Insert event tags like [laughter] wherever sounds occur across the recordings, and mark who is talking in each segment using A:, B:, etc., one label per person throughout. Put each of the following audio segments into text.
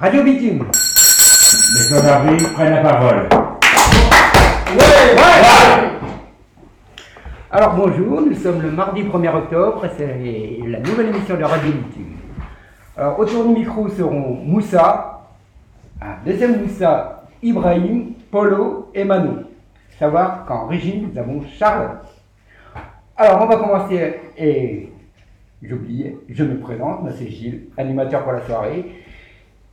A: Radio Bitume.
B: Les honorables prennent la parole.
A: Alors bonjour, nous sommes le mardi 1er octobre et c'est la nouvelle émission de Radio Bitume. Alors autour du micro seront Moussa, un deuxième Moussa, Ibrahim, Polo et Manon. Savoir qu'en régime nous avons Charlotte. Alors on va commencer et j'oubliais, je me présente, moi c'est Gilles, animateur pour la soirée.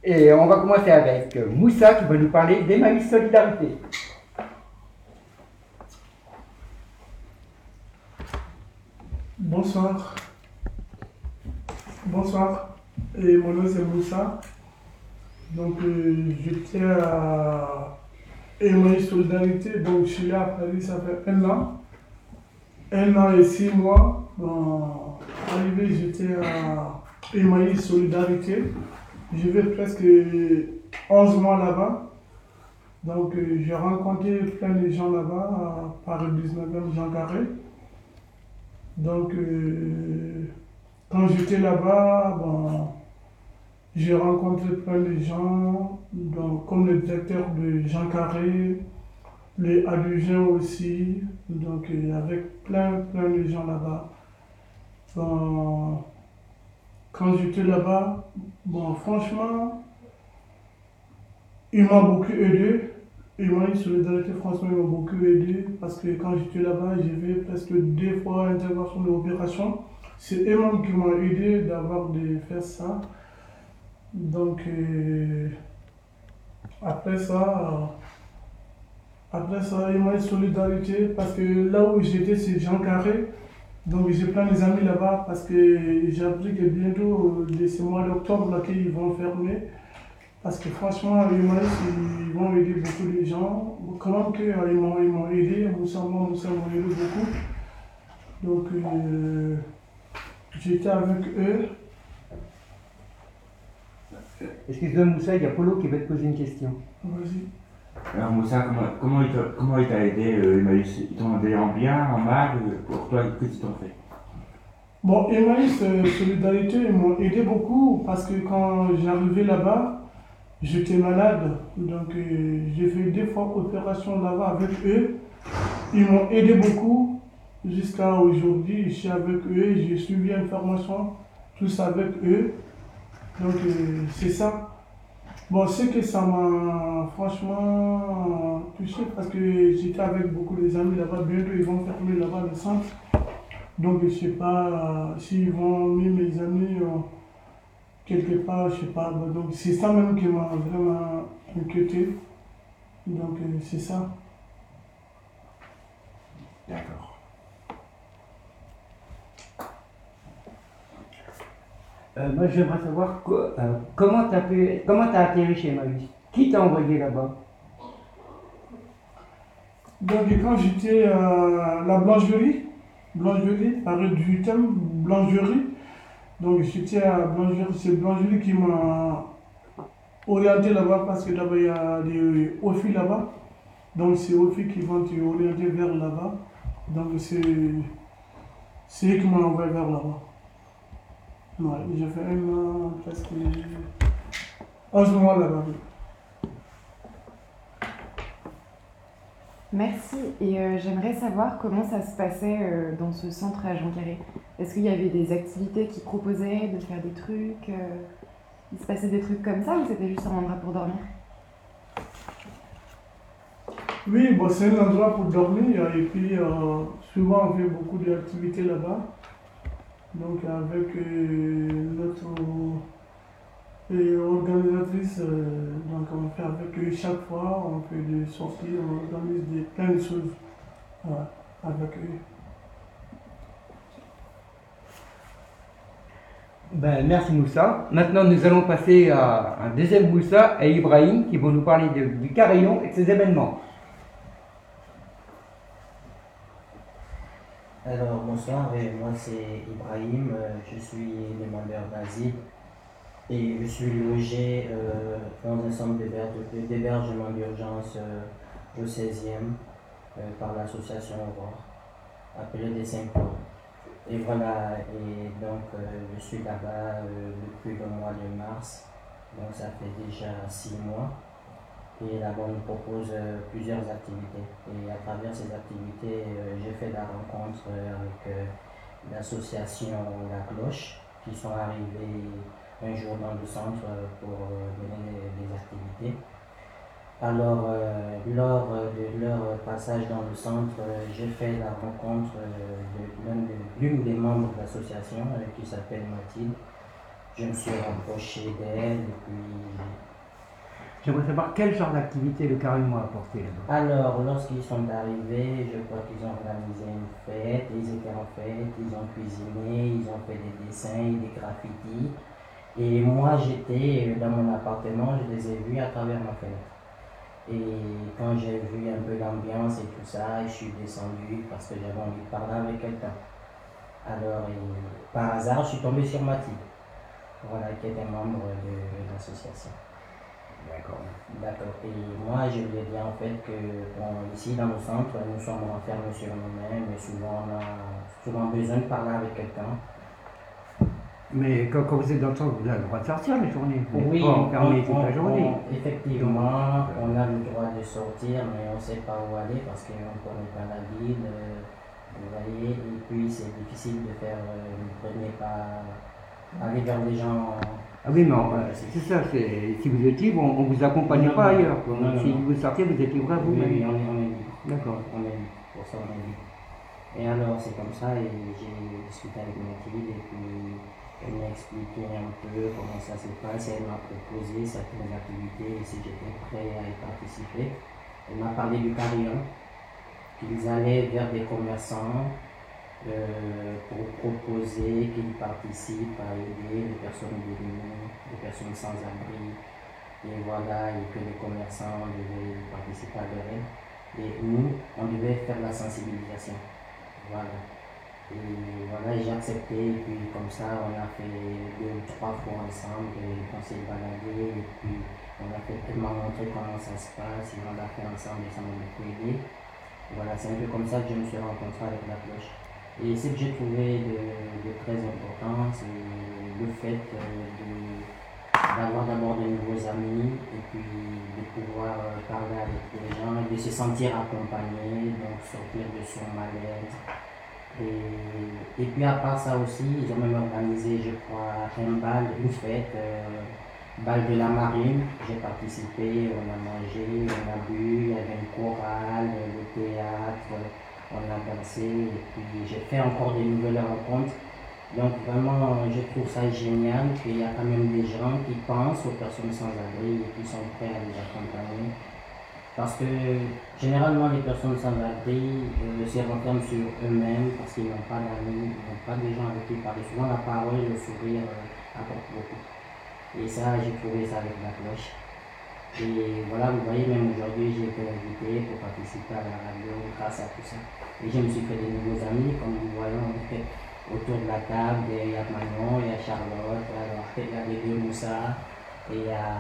A: Et on va commencer avec Moussa qui va nous parler d'Emmaüs Solidarité.
C: Bonsoir. Bonsoir. Et mon nom c'est Moussa. Donc euh, j'étais à Emmaüs Solidarité, donc je suis là à Paris, ça fait un an. Un an et six mois. Bon, arrivé, j'étais à Emmaüs Solidarité. Je vais presque 11 mois là-bas. Donc euh, j'ai rencontré plein de gens là-bas, par le 19e Jean Carré. Donc, euh, quand j'étais là-bas, bon, j'ai rencontré plein de gens, donc, comme le directeur de Jean Carré, les adjoints aussi, donc euh, avec plein, plein de gens là-bas. Quand j'étais là-bas, bon, franchement, il m'a beaucoup aidé. Et moi, Solidarité, franchement, ils m'ont beaucoup aidé parce que quand j'étais là-bas, j'ai fait presque deux fois intervention de. C'est eux-mêmes qui m'ont aidé d'avoir de faire ça. Donc, euh, après ça, après ça, ils m'ont solidarité parce que là où j'étais, c'est Jean Carré. Donc, j'ai plein d'amis là-bas parce que j'ai appris que bientôt, de ce mois d'octobre, là, qu'ils vont fermer. Parce que franchement, les ils vont aider beaucoup de gens. Comment que, euh, ils m'ont ils m'ont aidé, Moussa, moi, Moussa m'ont aidé beaucoup. Donc, euh, j'étais avec eux.
A: Excuse-moi Moussa, il y a Polo qui va te poser une question?
C: Vas-y.
B: Alors Moussa, comment, comment il t'a aidé euh, Emmaüs? Ils t'ont aidé en bien, en mal euh, Pour toi, qu'est-ce qu'ils t'ont fait
C: Bon, Emmaüs euh, Solidarité, ils m'ont aidé beaucoup parce que quand j'arrivais là-bas, j'étais malade. Donc, euh, j'ai fait deux fois opération là-bas avec eux. Ils m'ont aidé beaucoup jusqu'à aujourd'hui. Je suis avec eux, j'ai suivi une formation, tous avec eux. Donc, c'est ça. Bon, c'est que ça m'a franchement touché parce que j'étais avec beaucoup des amis là-bas. Bientôt, ils vont fermer là-bas le centre. Donc, je sais pas euh, s'ils vont mis mes amis euh, quelque part, je sais pas. Donc, c'est ça même qui m'a vraiment inquiété. Donc, euh, c'est ça.
B: D'accord.
A: Euh, moi, j'aimerais savoir euh, comment tu as, t'as atterri chez Emmaüs. Qui t'a envoyé là-bas?
C: Donc, quand j'étais à la blancherie, blancherie, Paris 18e, blancherie, donc j'étais à blancherie, c'est blancherie qui m'a orienté là-bas parce que là-bas il y a des OFI là-bas. Donc, c'est OFI qui vont te orienter vers là-bas. Donc, c'est eux qui m'ont envoyé vers là-bas. Ouais, j'ai fait un an, presque 11 mois là-bas.
D: Merci. Et euh, j'aimerais savoir comment ça se passait euh, dans ce centre à Jean Carré. Est-ce qu'il y avait des activités qui proposaient de faire des trucs euh, Il se passait des trucs comme ça ou c'était juste un endroit pour dormir?
C: Oui, bon, c'est un endroit pour dormir et puis souvent on fait beaucoup d'activités là-bas. Donc avec euh, notre euh, organisatrice, euh, donc on fait avec eux chaque fois, on fait des sorties, on organise des, plein de choses avec eux.
A: Ben, merci Moussa. Maintenant, nous allons passer à un deuxième Moussa et Ibrahim qui vont nous parler du carillon et de ses événements.
E: Alors bonsoir, moi c'est Ibrahim, euh, je suis demandeur d'asile et je suis logé euh, dans un centre d'héber- d'hébergement d'urgence euh, au 16e euh, par l'association Aurore, appelée des 5 ans. Et voilà, et donc je suis là-bas depuis le mois de mars Donc ça fait déjà six mois. Et là-bas, on propose euh, plusieurs activités. Et à travers ces activités, euh, j'ai fait la rencontre euh, avec l'association La Cloche, qui sont arrivés un jour dans le centre pour donner des activités. Alors, lors de leur passage dans le centre, j'ai fait la rencontre de l'un de- l'une des membres de l'association qui s'appelle Mathilde. Je me suis rapproché d'elle et puis
A: J'aimerais savoir quel genre d'activité le Carillon a apporté là-bas.
E: Alors, lorsqu'ils sont arrivés, je crois qu'ils ont organisé une fête, ils étaient en fête, ils ont cuisiné, ils ont fait des dessins, des graffitis. Et moi, j'étais dans mon appartement, je les ai vus à travers ma fenêtre. Et quand j'ai vu un peu l'ambiance et tout ça, je suis descendu parce que j'avais envie de parler avec quelqu'un. Alors, par hasard, je suis tombé sur Mathilde, voilà, qui était membre de l'association.
A: D'accord.
E: D'accord. Et moi, je ai dit en fait que bon, ici dans le centre, nous sommes renfermés sur nous-mêmes et souvent on a souvent besoin de parler avec quelqu'un.
A: Mais quand, quand vous êtes dans le centre, vous avez le droit de sortir la journée. Vous
E: Oui,
A: pas enfermé toute la journée.
E: on- effectivement, on a le droit de sortir, mais on ne sait pas où aller parce qu'on ne connaît pas la ville. euh, vous voyez, et puis c'est difficile de faire euh, le premier pas, aller vers les gens.
A: Ah oui, mais euh, c'est ça, si vous êtes libre, on ne vous accompagne
E: Non,
A: pas
E: non.
A: ailleurs. quoi.
E: Non, non,
A: si vous sortez, vous êtes libre à
E: Oui,
A: vous-même.
E: oui, on est, on est libre.
A: D'accord.
E: On est libre, pour ça on est libre. Et alors c'est comme ça et j'ai discuté avec Mathilde et puis elle m'a expliqué un peu comment ça se passe elle m'a proposé certaines activités et si j'étais prêt à y participer. Elle m'a parlé du carillon, qu'ils allaient vers des commerçants euh, pour proposer qu'ils participent à aider les personnes démunies, les personnes sans abri. Et voilà, et que les commerçants devaient participer à leur. Et nous, on devait faire la sensibilisation. Voilà. Et voilà, j'ai accepté, et puis comme ça, on a fait deux ou trois fois ensemble, et on s'est baladé, et puis on a fait, elle m'a montré comment ça se passe, et on l'a fait ensemble, et ça m'a beaucoup aidé. Voilà, c'est un peu comme ça que je me suis rencontré avec la cloche. Et ce que j'ai trouvé de, très important, c'est le fait euh, d'avoir d'abord de nouveaux amis et puis de pouvoir euh, parler avec les gens et de se sentir accompagné, donc sortir de son malaise. Et, et puis à part ça aussi, ils ont même organisé, je crois, un bal, une fête, euh, bal de la marine. J'ai participé, on a mangé, on a bu, il y avait une chorale, le théâtre, on a dansé et puis j'ai fait encore des nouvelles rencontres. Donc vraiment, je trouve ça génial qu'il y a quand même des gens qui pensent aux personnes sans abri et qui sont prêts à les accompagner. Parce que généralement, les personnes sans abri euh, se renferment sur eux-mêmes parce qu'ils n'ont pas d'amis, ils n'ont pas de gens avec qui parler. Souvent, la parole et le sourire euh, apportent beaucoup. Et ça, j'ai trouvé ça avec la cloche. Et voilà, vous voyez, même aujourd'hui, j'ai été invité pour participer à la radio grâce à tout ça. Et je me suis fait des nouveaux amis, comme vous voyez, on était autour de la table, il y a Manon, il y a Charlotte, alors il y a les deux Moussa, et il y a.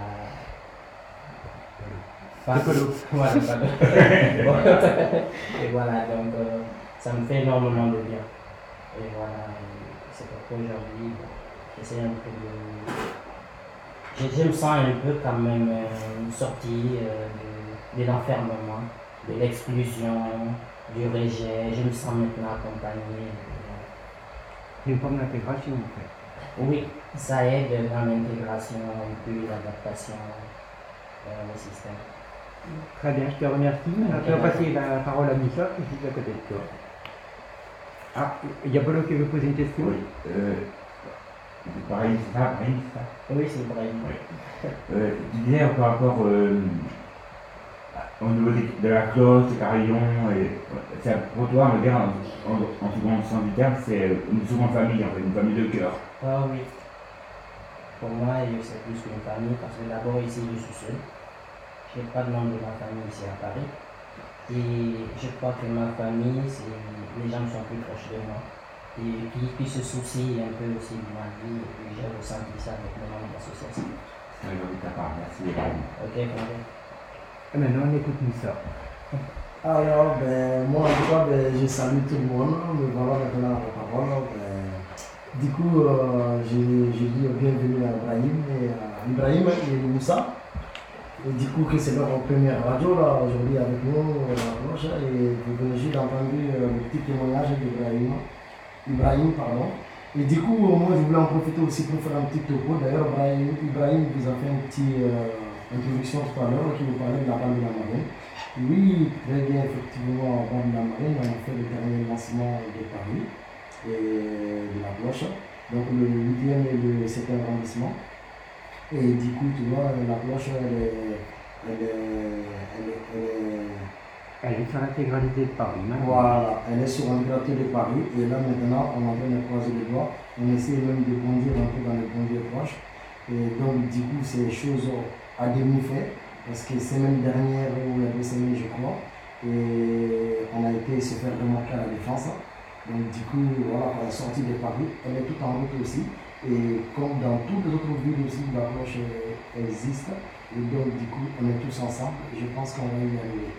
E: Voilà, [laughs] [laughs] et voilà, donc euh, ça me fait énormément de bien. Et voilà, c'est pourquoi aujourd'hui, j'essaie un peu de. Je, je me sens un peu quand même euh, sorti euh, de, de l'enfermement, de l'exclusion, du rejet. Je me sens maintenant accompagné.
A: C'est une forme d'intégration en fait.
E: Oui, ça aide dans l'intégration et puis l'adaptation euh, au système.
A: Très bien, je te remercie. Maintenant, je vais passer la parole à Moussa, qui est juste à côté de toi. Ah, il y a Polo qui veut poser une question
B: Oui. Euh, c'est pareil, c'est ça, pareil, c'est ça.
E: Oui, c'est vrai.
B: Euh, tu disais par rapport euh, au niveau de la cloche, des carillons, et, pour toi, on va dire, en, en, en second sens du terme, c'est une seconde famille, en fait, une famille de cœur.
E: Ah oui. Pour moi, euh, c'est plus qu'une famille parce que d'abord ici, je suis seul. Je n'ai pas de membre de ma famille ici à Paris. Et je crois que ma famille, les gens sont plus proches de moi. Et qui, qui se soucient un peu aussi de ma vie. Et puis j'ai ressenti ça avec mes membres d'association.
B: C'est un de ta part, merci.
E: Ok, Fondé
A: Et maintenant, on écoute Moussa.
F: Alors, ben, moi, en tout cas, ben, je salue tout le monde. Me voilà maintenant la parole. Ben, du coup, euh, j'ai j'ai dit bienvenue à Ibrahim et à Ibrahim et Moussa. Et du coup, que c'est leur première radio là aujourd'hui avec nous, euh, et vous venez juste d'entendre euh, le petit témoignage d'Ibrahim. Ibrahim, pardon. Et du coup, moi je voulais en profiter aussi pour faire un petit topo. D'ailleurs, Ibrahim, vous a fait une petite euh, introduction tout à l'heure qui vous parlait de la bande de la marine. Oui, très bien, effectivement, en bande de la marine, on a fait le dernier lancement de Paris et de la cloche. Donc le 8e et le 7e arrondissement. Et du coup, tu vois, la cloche, elle est Elle est
A: sur l'intégralité de Paris. maintenant.
F: voilà, elle est sur l'intégralité de Paris. Et là, maintenant, on en train de croiser les doigts. On essaie même de bondir un peu dans les bondiers proches. Et donc, du coup, c'est chose à demi fait. Parce que semaine dernière, ou la deux je crois, on a été se faire remarquer à la défense. Donc, du coup, voilà, la sortie de Paris, elle est toute en route aussi. Et comme dans toutes les autres villes aussi, la cloche euh, existe. Et donc, du coup, on est tous ensemble. Je pense qu'on va y arriver.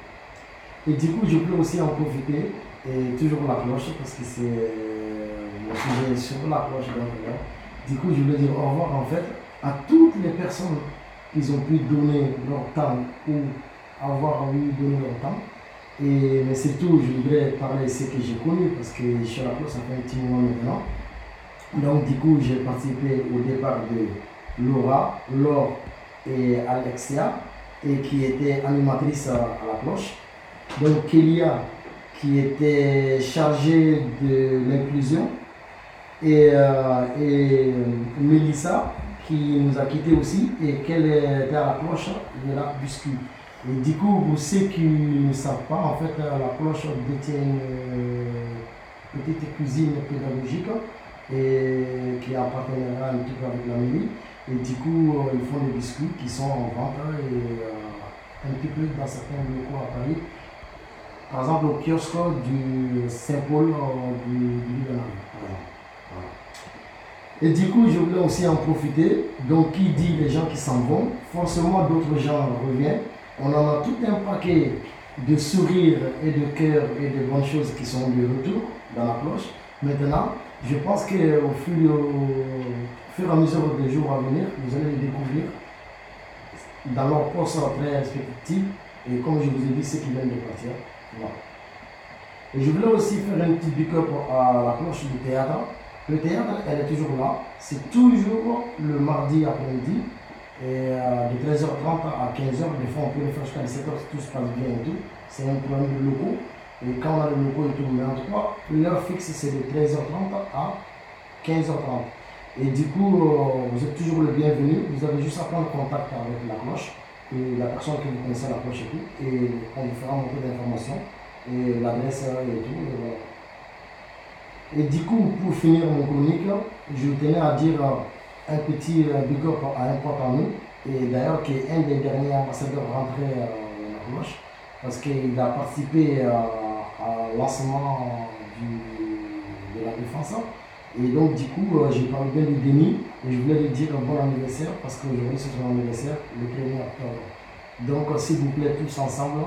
F: Et du coup, je peux aussi en profiter, et toujours la cloche, parce que c'est mon sujet sur la cloche. Du coup, je voulais dire au revoir en fait à toutes les personnes qui ont pu donner leur temps ou avoir envie de donner leur temps. Et, mais surtout, je voudrais parler de ce que j'ai connu, parce que je suis à la cloche, ça fait un petit moment maintenant. Donc, du coup, j'ai participé au départ de Laura, Laure et Alexia, et qui était animatrice à, à la cloche. Donc, Kélia, qui était chargée de l'inclusion, et, euh, et Mélissa, qui nous a quittés aussi, et qu'elle était à la cloche de la Buscu? Et du coup, pour ceux qui ne savent pas, en fait, la cloche détient une euh, petite cuisine pédagogique et qui partenariat un petit peu avec la mairie. Et du coup, euh, ils font des biscuits qui sont en vente et euh, un petit peu dans certains locaux à Paris. Par exemple, au kiosque du Saint-Paul euh, du. Et du coup, je voulais aussi en profiter. Donc, qui dit les gens qui s'en vont, forcément d'autres gens reviennent. On en a tout un paquet de sourires et de cœurs et de bonnes choses qui sont de retour dans la cloche. Maintenant, je pense qu'au fur, au fur et à mesure des jours à venir, vous allez les découvrir dans leur poste très respectif. Et comme je vous ai dit, ceux qui viennent de partir. Et je voulais aussi faire un petit big up à la cloche du théâtre. Le théâtre, elle est toujours là. C'est toujours le mardi après-midi. Et euh, de 13h30 à 15h, des fois on peut le faire jusqu'à 17h si tout se passe bien et tout. C'est un problème de locaux. Et quand on a le locaux et tout, mais en tout cas, l'heure fixe c'est de 13h30 à 15h30. Et du coup, euh, vous êtes toujours le bienvenu. Vous avez juste à prendre contact avec la cloche la personne que vous connaissez à la cloche et tout. Et on vous fera monter d'informations et l'adresse et tout. Et, voilà. et du coup, pour finir mon chronique, je tenais à dire euh, un petit euh, big up à un pote à nous. Et d'ailleurs, qui est un des derniers ambassadeurs rentrés euh, à la cloche. Parce qu'il a participé à lancement de la défense. Et donc, du coup, euh, j'ai parlé bien de Denis et je voulais lui dire un bon anniversaire parce qu'aujourd'hui, c'est son anniversaire, le 1er octobre. Donc, euh, s'il vous plaît, tous ensemble,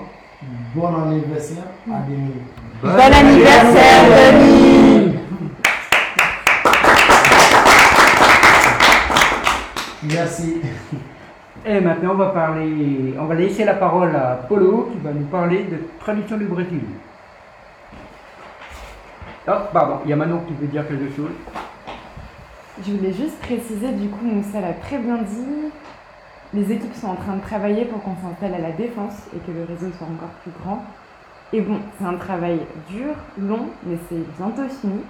F: bon anniversaire à Denis.
D: Bon anniversaire, Denis
F: Merci.
A: Et maintenant, on va parler, on va laisser la parole à Polo qui va nous parler de tradition du Brésil. Oh, pardon, il y a Manon qui veut dire quelque chose.
D: Je voulais juste préciser, du coup, Moussa l'a très bien dit, les équipes sont en train de travailler pour qu'on s'installe à la défense et que le réseau soit encore plus grand. Et bon, c'est un travail dur, long, mais c'est bientôt fini.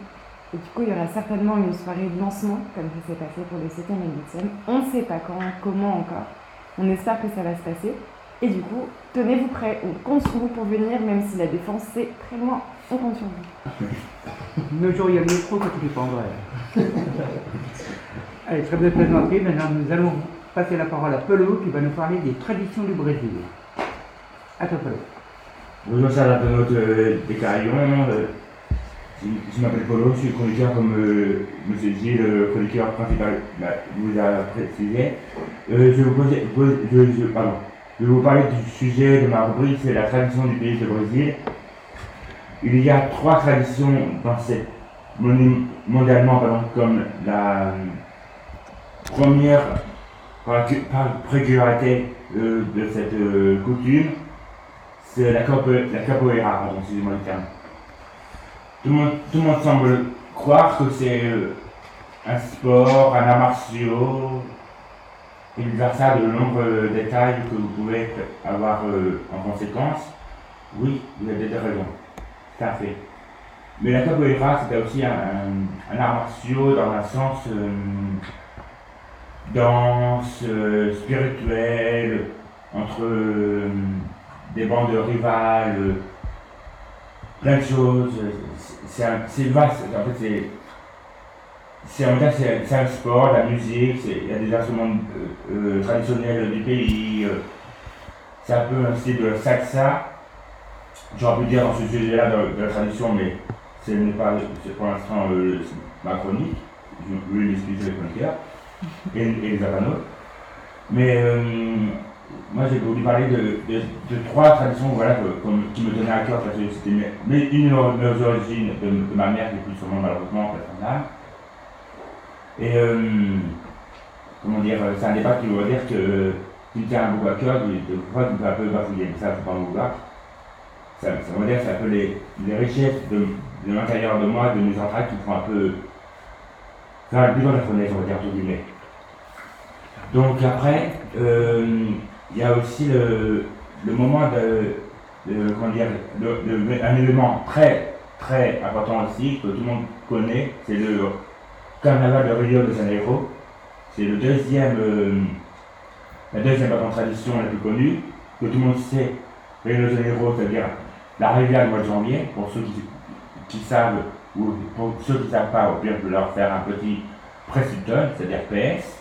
D: Et du coup, il y aura certainement une soirée de lancement, comme ça s'est passé pour le 7e et le 8e. On ne sait pas quand, comment encore. On espère que ça va se passer. Et du coup, tenez-vous prêts, on compte sur vous pour venir, même si la défense c'est très loin. On compte sur vous.
A: Le jour, il y a le micro quand il n'est pas en vrai. [laughs] Allez, très bien présenté. Maintenant, nous allons passer la parole à Polo qui va nous parler des traditions du Brésil. À toi, Polo.
B: Bonjour, c'est la note euh, des Carillons. Euh, je je m'appelle Polo, je suis chroniqueur comme euh, M. Gilles, le chroniqueur principal, bah, vous a précisé. Euh, je, vais vous poser- pose- je, je- pardon. je vais vous parler du sujet de ma rubrique, c'est la tradition du pays de Brésil. Il y a trois traditions dans cette mondialement pardon, comme la euh, première par la, cu- par la précarité euh, de cette euh, coutume, c'est la, capo, la capoeira, pardon, excusez-moi le terme. Tout le, monde, tout le monde semble croire que c'est un sport, un art martial, et vice versa de nombreux détails que vous pouvez avoir en conséquence. Oui, vous avez des raisons. Un fait. Mais la capoeira, c'était aussi un, un, un art martial dans un sens euh, danse, euh, spirituelle, entre euh, des bandes rivales, euh, plein de choses. C'est- un- vaste. En fait, c'est. C'est c'est un sport, la musique, il y a des instruments traditionnels du pays. c'est un peu un style de salsa. J'aurais pu dire dans ce sujet-là de, la tradition, mais ce n'est pas pour l'instant euh, ma chronique. Je vais l'expliquer les chroniqueurs et, et les apanotes. Mais euh, moi j'ai voulu parler de, trois traditions voilà, qui me tenaient à cœur parce que c'était une de mes origines de, ma mère qui est plus sûrement malheureusement personnelle. Et euh, comment dire, c'est un débat qui veut dire que qui me tient beaucoup à cœur, qui de fois qui me fait un peu bafouiller, mais ça faut pas me vouloir. Ça, ça veut dire que c'est un peu les, les richesses de, de l'intérieur de moi, de mes entrailles qui font un peu faire le bilan de la fenêtre, on va dire entre guillemets. Donc après, euh, il y a aussi le, le moment de, de- comment dire, un élément très très important aussi que tout le monde connaît, c'est le carnaval de Rio de Janeiro. C'est le deuxième, euh, la deuxième tradition la plus connue, que tout le monde sait. Rio de Janeiro, c'est-à-dire la rivière du mois de janvier, pour ceux qui, savent, ou pour ceux qui ne savent pas, au pire, je peux leur faire un petit précipiton, c'est-à-dire PS.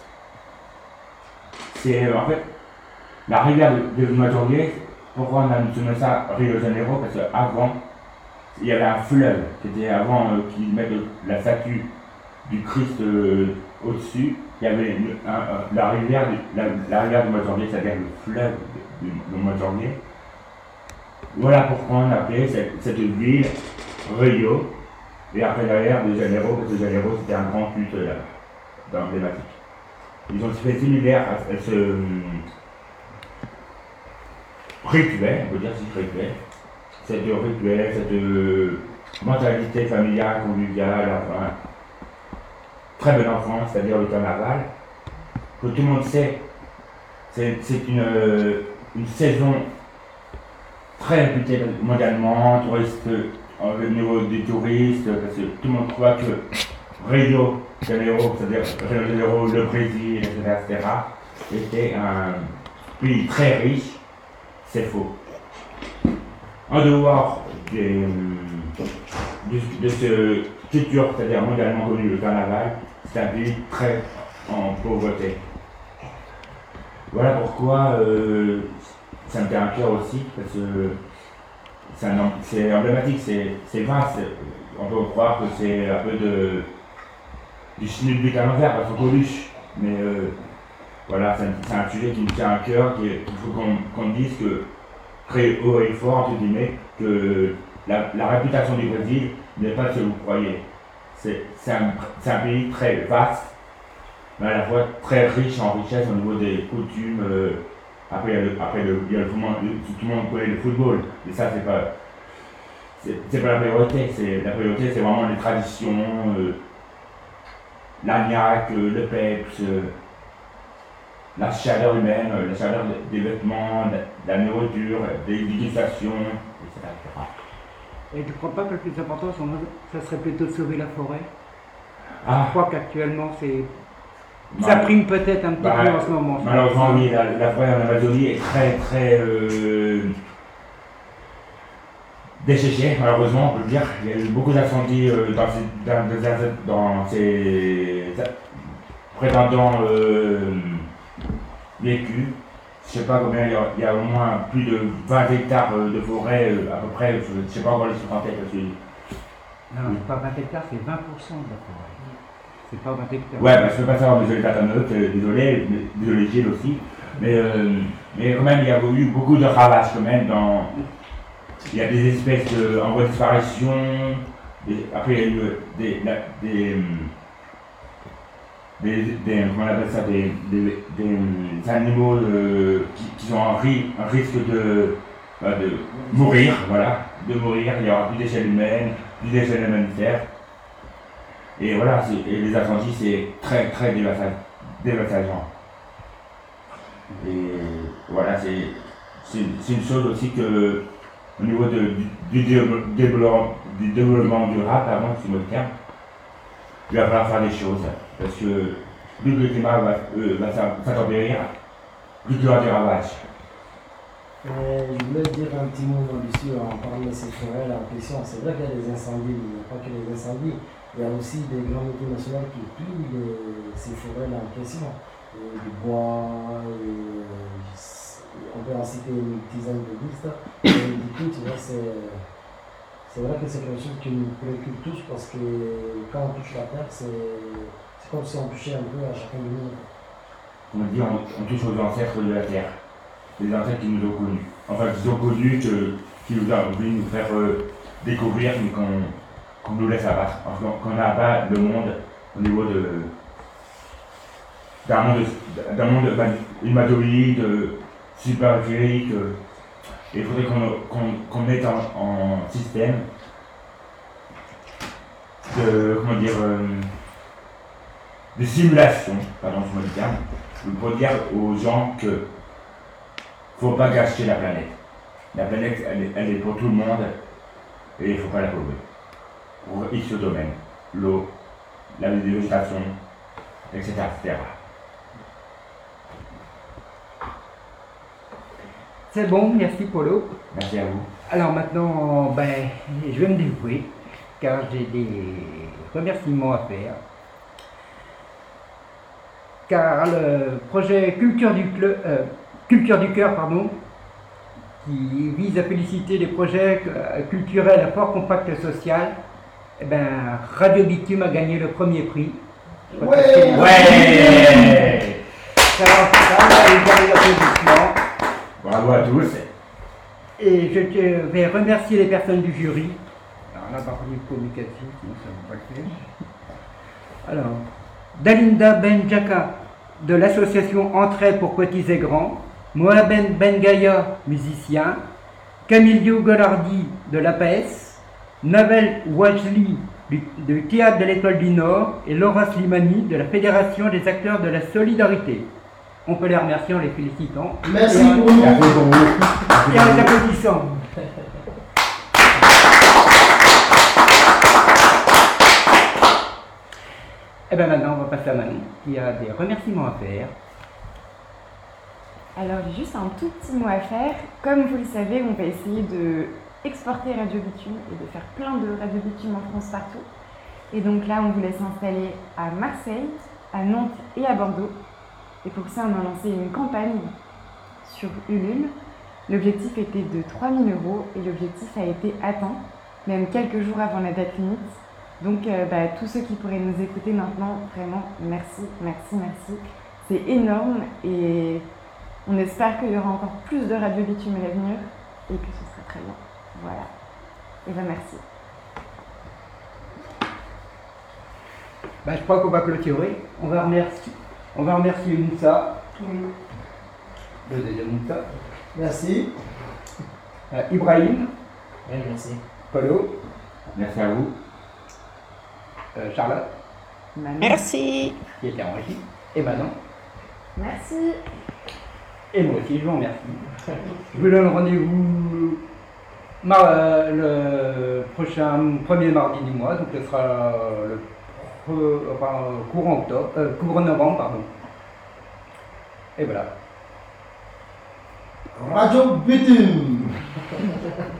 B: C'est en fait la rivière du mois de janvier. Pourquoi on a nommé ça Rio de Janeiro Parce qu'avant, il y avait un fleuve qui était avant euh, qu'ils mettent la statue du Christ euh, au-dessus. Il y avait la, rivière la, la rivière du mois de janvier, c'est-à-dire le fleuve du mois de janvier. Voilà pourquoi on appelait cette, cette ville Rio. Et après derrière de Janeiro, parce que Janeiro c'était un grand culte emblématique. Ils ont fait similaire à, ce hum, rituel, on peut dire c'est rituel, cette rituel, cette euh, mentalité familiale, conviviale, enfin, très belle enfance, c'est-à-dire le carnaval, que tout le monde sait. C'est euh, une saison très réputée mondialement, touriste, au niveau des touristes, parce que tout le monde croit que Rio de Janeiro, c'est-à-dire Rio de Janeiro, le Brésil, etc., etc., était un pays très riche. C'est faux. En dehors euh, de ce culture, c'est-à-dire mondialement connu, le carnaval, c'est un pays très en pauvreté. Voilà pourquoi euh, ça me tient à cœur aussi, parce que c'est un- emblématique, c'est vaste. On peut croire que c'est un peu de, du schmilblick à l'envers, parce qu'on. Mais euh, voilà, c'est un, un sujet qui me tient à cœur, qu'il faut qu'on dise que très haut et fort, entre guillemets, que la, réputation du Brésil n'est pas ce que vous croyez. Un, c'est un pays très vaste, mais à la fois très riche en richesse au niveau des coutumes. euh, après, il y a le, après le, il y a le, tout, le monde, le- tout le monde connaît le football, mais ça, c'est pas. C'est pas la priorité, c'est la priorité, c'est vraiment les traditions, euh, l'agnac, euh, le peps, euh, la chaleur humaine, euh, la chaleur des- vêtements, de la nourriture, des dégustations, etc.
A: Et tu crois pas que le plus important, ça serait plutôt de sauver la forêt? Je
B: Ah,
A: crois qu'actuellement, c'est.
B: Bah,
A: Ça prime peut-être un petit
B: bah,
A: peu en ce moment.
B: Malheureusement, oui, la, la forêt en Amazonie est très, très euh, desséchée, malheureusement, on peut le dire. Il y a eu beaucoup d'incendies euh, dans ces, dans, dans- dans ces prétendants euh, vécus. Je sais pas combien, il y, a, il y a au moins plus de 20 hectares euh, de forêt, euh, à peu près, je ne sais pas encore les chiffres en tête,
A: Non, pas 20 hectares, c'est 20% de la forêt. C'est pas 20 hectares.
B: Ouais, bah, je peux pas savoir, désolé Tatanote, euh, désolé, désolé Gilles aussi. Mais, euh, mais quand même, il y a eu beaucoup de ravages quand même dans. Il y a des espèces en voie de disparition. après, il y a eu des. la- des hum, des, des, comment on appelle ça, des, des, animaux euh, qui, qui ri- en risque de, bah, de mourir, voilà, de mourir, il n'y aura plus d'échelle humaine, plus d'échelle humanitaire. Et voilà, et les incendies, c'est très très dévasta- dévastageant. Et voilà, c'est une chose aussi que au niveau du, du développement, du développement durable, pardon, c'est le terme, il va falloir faire des choses. Parce que plus le climat va, euh, va plus il y aura des ravages.
F: Euh, je voulais dire un petit mot là-dessus en parlant de ces forêts-là en question. C'est vrai qu'il y a des incendies, il n'y a pas que les incendies. Il y a aussi des grandes multinationales qui pillent les- ces forêts-là en question. Et du bois, euh, on peut en citer une dizaine de listes. Et du coup, c'est, vrai que c'est quelque chose qui nous préoccupe tous parce que quand on touche la terre, c'est, c'est comme si on touchait un peu à chacun de nous.
B: On dit on, on touche aux ancêtres de la Terre. Les ancêtres qui nous ont connus. Enfin, qui ont connus, qui nous ont voulu nous faire euh, découvrir, mais qu'on nous laisse abattre. Enfin, qu'on abat le monde au niveau de. d'un monde, d'un monde euh, euh, il faudrait qu'on qu'on qu'on mette en, système de. comment dire. de simulation, pardon, je me le terme, pour dire aux gens que faut pas gâcher la planète. La planète, elle, est- elle est pour tout le monde et il faut pas la polluer. Pour X domaines, l'eau, la végétation, etc., etc.
A: C'est bon, merci Polo.
B: Merci à vous.
A: Alors maintenant, ben, je vais me dévouer, car j'ai des remerciements à faire. Car le projet Culture du, Cleu- euh, Culture du Cœur, pardon, qui vise à féliciter les projets euh, culturels à fort compact social, eh ben, Radio Bitume a gagné le premier prix.
B: Ouais
A: Ça va, ça va, les gars, les applaudissements.
B: Bravo à tous.
A: Et je te- vais remercier les personnes du jury. Alors là, par contre, communication, sinon ça ne va pas le faire. Alors, Dalinda Benjaka de l'association Entrée pour Petits et Grands, Mohamed Bengaya, musicien, Camilio Golardi de l'APS, Navel Wajli du, du Théâtre de l'Étoile du Nord et Laura Slimani de la Fédération des acteurs de la solidarité. On peut les remercier en les félicitant.
F: Merci
A: Et en-
F: pour nous.
B: Merci pour vous.
A: et en les applaudissant. Et bien maintenant, on va passer à Manon, qui a des remerciements à faire.
D: Alors j'ai juste un tout petit mot à faire. Comme vous le savez, on va essayer de exporter Radio Bitume et de faire plein de Radio Bitume en France partout. Et donc là, on voulait s'installer à Marseille, à Nantes et à Bordeaux. Et pour ça, on a lancé une campagne sur Ulule. L'objectif était de 3000 euros et l'objectif a été atteint, même quelques jours avant la date limite. Donc euh, bah, tous ceux qui pourraient nous écouter maintenant, vraiment, merci, merci, merci. C'est énorme et on espère qu'il y aura encore plus de radio bitume à l'avenir et que ce sera très bien. Voilà. Et ben merci.
A: Ben, je crois qu'on va clôturer. On va remercier, on va remercier Moussa, le deuxième Moussa,
F: Merci.
A: euh, Ibrahim,
E: Oui, merci.
A: Polo,
B: Merci à vous.
A: euh, Charlotte,
D: Manon.
G: Merci.
A: qui était en régie, et Manon.
D: Merci.
A: Et moi aussi, je vous remercie. Je vous donne rendez-vous euh, le prochain premier mardi du mois, donc ce sera le enfin, courant octobre, euh, courant novembre, pardon. Et voilà.
F: Radio Bitume. [laughs]